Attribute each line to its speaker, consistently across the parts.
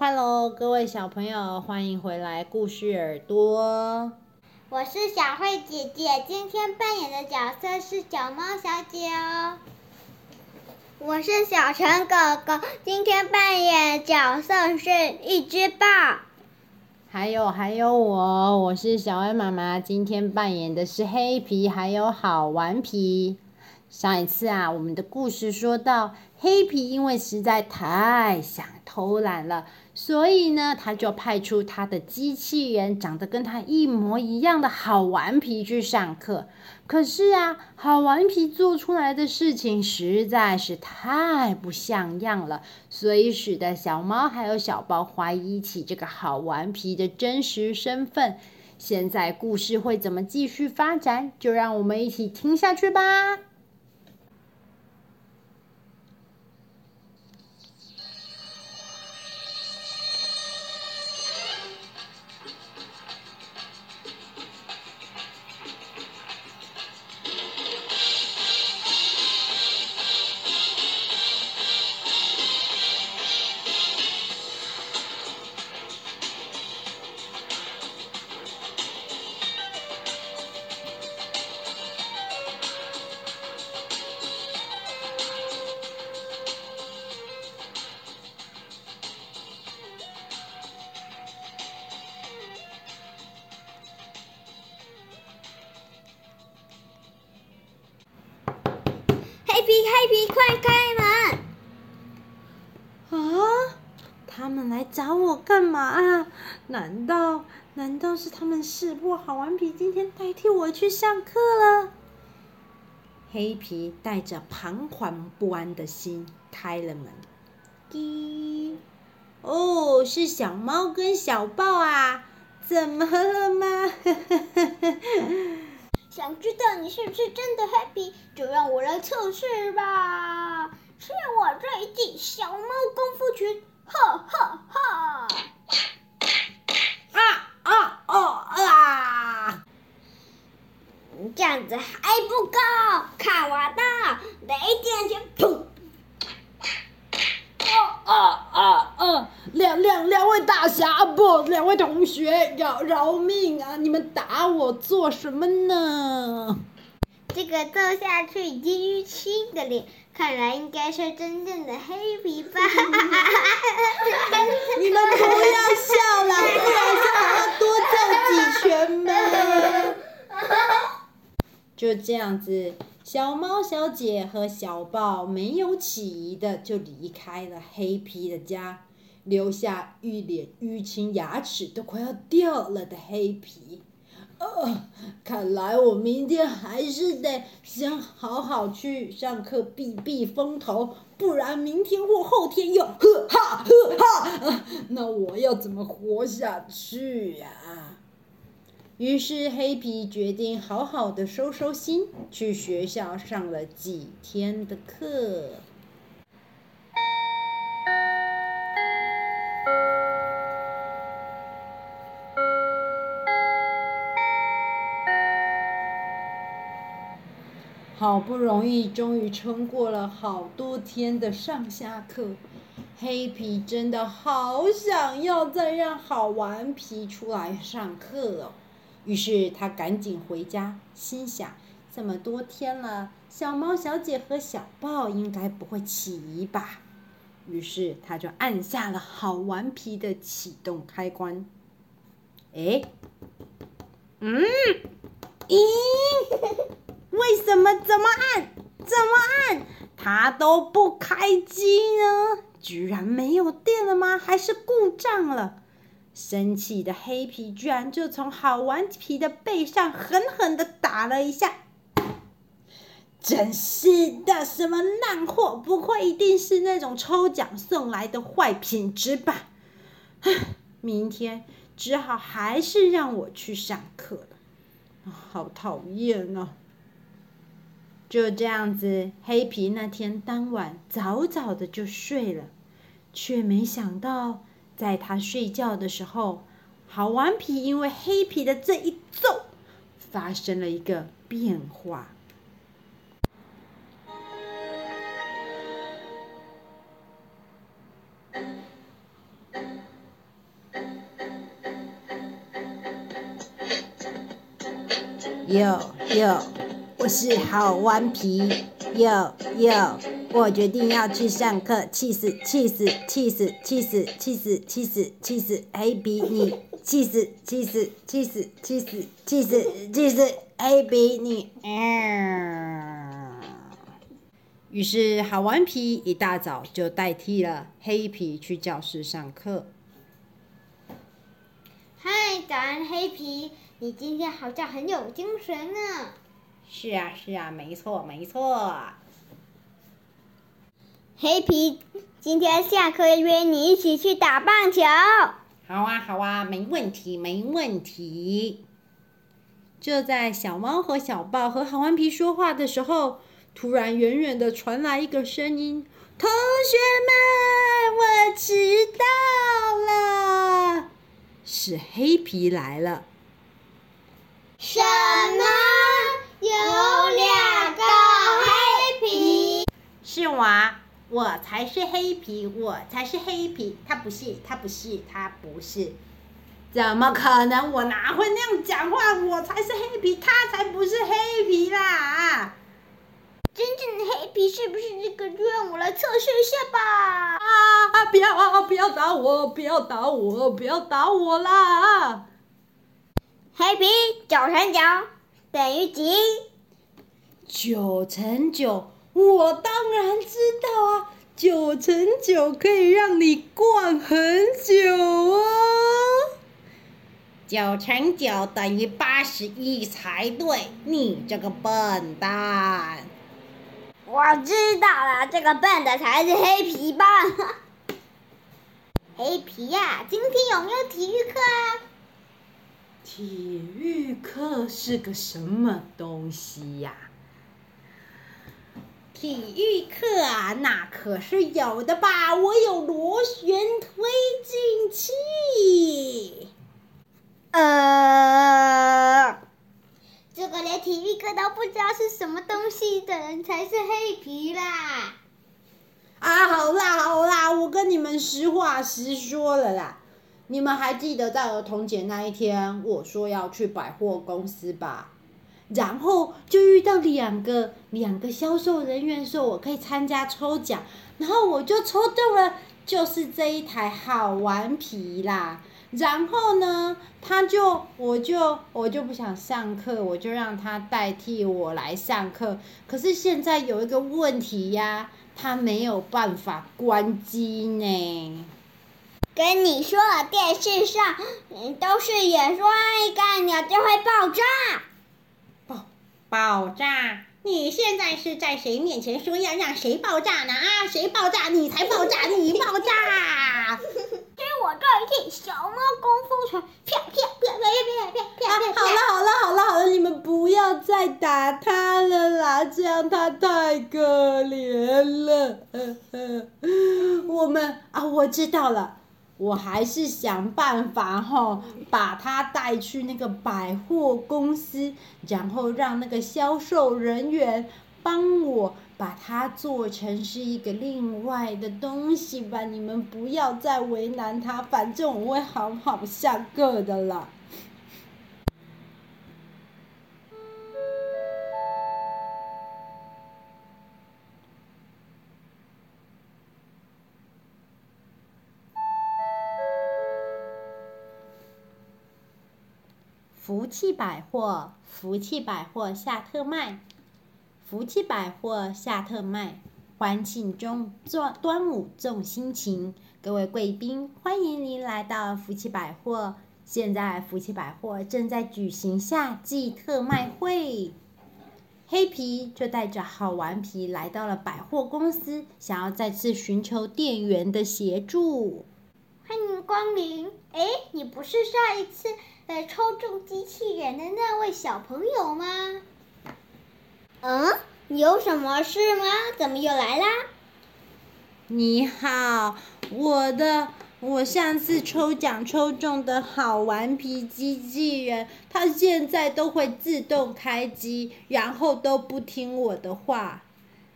Speaker 1: Hello，各位小朋友，欢迎回来故事耳朵。
Speaker 2: 我是小慧姐姐，今天扮演的角色是小猫小姐哦。我是小陈哥哥，今天扮演角色是一只豹。
Speaker 1: 还有还有我，我是小恩妈妈，今天扮演的是黑皮，还有好顽皮。上一次啊，我们的故事说到，黑皮因为实在太想偷懒了，所以呢，他就派出他的机器人，长得跟他一模一样的好顽皮去上课。可是啊，好顽皮做出来的事情实在是太不像样了，所以使得小猫还有小包怀疑起这个好顽皮的真实身份。现在故事会怎么继续发展？就让我们一起听下去吧。他们来找我干嘛啊？难道难道是他们识破好顽皮今天代替我去上课了？黑皮带着彷徨不安的心开了门。滴，哦，是小猫跟小豹啊？怎么了吗？
Speaker 2: 想知道你是不是真的黑皮，就让我来测试吧！是我这一记小猫功夫拳，哈哈哈！
Speaker 1: 啊啊哦啊！
Speaker 2: 这样子还不够，看我的雷电拳，砰！
Speaker 1: 啊啊啊！两两两位大侠，不，两位同学，要饶命啊！你们打我做什么呢？
Speaker 2: 这个揍下去已经淤青的脸，看来应该是真正的黑皮吧？
Speaker 1: 你们不要笑了，不然就还要多揍几拳吗？就这样子。小猫小姐和小豹没有起疑的就离开了黑皮的家，留下一脸淤青、牙齿都快要掉了的黑皮。呃，看来我明天还是得先好好去上课避避风头，不然明天或后天又呵哈呵哈，那我要怎么活下去呀？于是黑皮决定好好的收收心，去学校上了几天的课。好不容易，终于撑过了好多天的上下课，黑皮真的好想要再让好顽皮出来上课哦。于是他赶紧回家，心想：这么多天了，小猫小姐和小豹应该不会起疑吧？于是他就按下了好顽皮的启动开关。哎，嗯，咦，为什么？怎么按？怎么按？它都不开机呢？居然没有电了吗？还是故障了？生气的黑皮居然就从好顽皮的背上狠狠的打了一下，真是的，什么烂货！不会一定是那种抽奖送来的坏品质吧？明天只好还是让我去上课了，好讨厌啊！就这样子黑皮那天当晚早早的就睡了却没想到在他睡觉的时候好顽皮因为黑皮的这一揍发生了一个变化。呦呦我是好顽皮，哟哟，我决定要去上课，气死气死气死气死气死气死气死黑皮你，气死气死气死气死气死气死黑皮你，嗯。于是好顽皮一大早就代替了黑皮去教室上课。
Speaker 2: 嗨，早安，黑皮！你今天好像很有精神呢。
Speaker 1: 是啊，是啊，没错，没错。
Speaker 2: 黑皮，今天下课约你一起去打棒球。
Speaker 1: 好啊，好啊，没问题，没问题。就在小猫和小豹和好顽皮说话的时候，突然远远的传来一个声音：“同学们，我迟到了。”是黑皮来了。
Speaker 2: 什么？有两个黑皮？
Speaker 1: 是我，我才是黑皮，我才是。黑皮。他不是，他不是，他不是。怎么可能？我哪会那样讲话？我才是。黑皮，他才不是。黑皮啦！
Speaker 2: 真正的黑皮是。不是。这个？就让我来测试一下吧！
Speaker 1: 啊啊！不要啊！不要打我！不要打我！不要打我啦！
Speaker 2: 黑皮九乘九等于几？
Speaker 1: 九乘九，我当然知道啊！九乘九可以让你逛很久哦。九乘九等于八十一才对，你这个笨蛋！
Speaker 2: 我知道了，这个笨的才是黑皮吧？黑皮呀、啊，今天有没有体育课啊？
Speaker 1: 体育课是个什么东西呀、啊？体育课啊，那可是有的吧？我有螺旋推进器。
Speaker 2: 呃。这个连体育课都不知道是什么东西的人才是黑皮啦！
Speaker 1: 啊，好啦好啦，我跟你们实话实说了啦。你们还记得在儿童节那一天，我说要去百货公司吧？然后就遇到两个两个销售人员说我可以参加抽奖，然后我就抽中了，就是这一台好顽皮啦。然后呢，他就，我就，我就不想上课，我就让他代替我来上课。可是现在有一个问题呀，他没有办法关机呢。
Speaker 2: 跟你说了，电视上都是演说一干鸟就会爆炸。
Speaker 1: 爆爆炸？你现在是在谁面前说要让谁爆炸呢？啊，谁爆炸？你才爆炸！你爆炸！
Speaker 2: 我这一记小猫功夫拳，啪啪啪啪啪啪啪啪！
Speaker 1: 好了好了好了好了，你们不要再打他了啦，这样他太可怜了。我们啊，我知道了，我还是想办法哈，把他带去那个百货公司，然后让那个销售人员帮我。把它做成是一个另外的东西吧，你们不要再为难他，反正我会好好下课的了。福气百货，福气百货下特卖。福气百货下特卖，欢庆中端端午重心情。各位贵宾，欢迎您来到福气百货。现在福气百货正在举行夏季特卖会。黑皮就带着好顽皮来到了百货公司，想要再次寻求店员的协助。
Speaker 2: 欢迎光临。哎，你不是上一次呃抽中机器人的那位小朋友吗？嗯，你有什么事吗？怎么又来啦？
Speaker 1: 你好，我的，我上次抽奖抽中的好顽皮机器人，它现在都会自动开机，然后都不听我的话。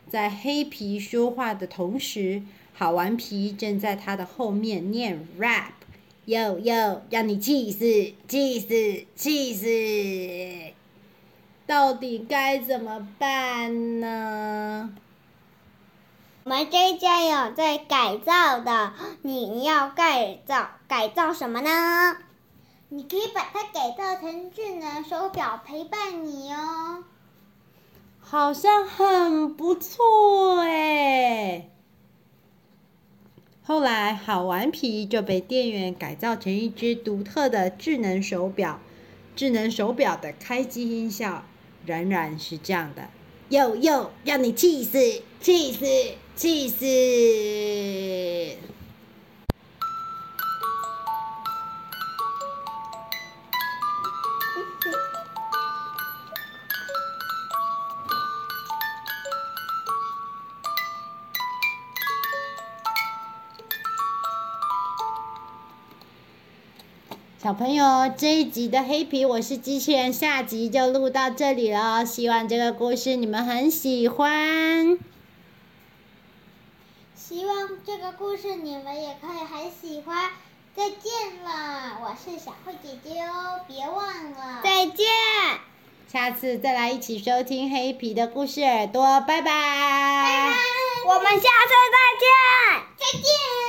Speaker 1: 在黑皮说话的同时，好顽皮正在他的后面念 rap，哟哟，让你气死，气死，气死！到底该怎么办呢？
Speaker 2: 我们这一家有在改造的，你要改造改造什么呢？你可以把它改造成智能手表陪伴你哦。
Speaker 1: 好像很不错哎。后来，好顽皮就被店员改造成一只独特的智能手表。智能手表的开机音效仍然是这样的：呦呦，让你气死，气死，气死！小朋友，这一集的黑皮我是机器人，下集就录到这里了。希望这个故事你们很喜欢，
Speaker 2: 希望这个故事你们也可以很喜欢。再见了，我是小慧姐姐哦，别忘了。
Speaker 1: 再见，下次再来一起收听黑皮的故事耳朵，拜拜。拜
Speaker 2: 拜，我们下次再见。再见。再见。再见。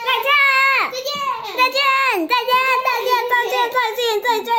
Speaker 2: 再见。再见。再见。再见。再见。再见。再。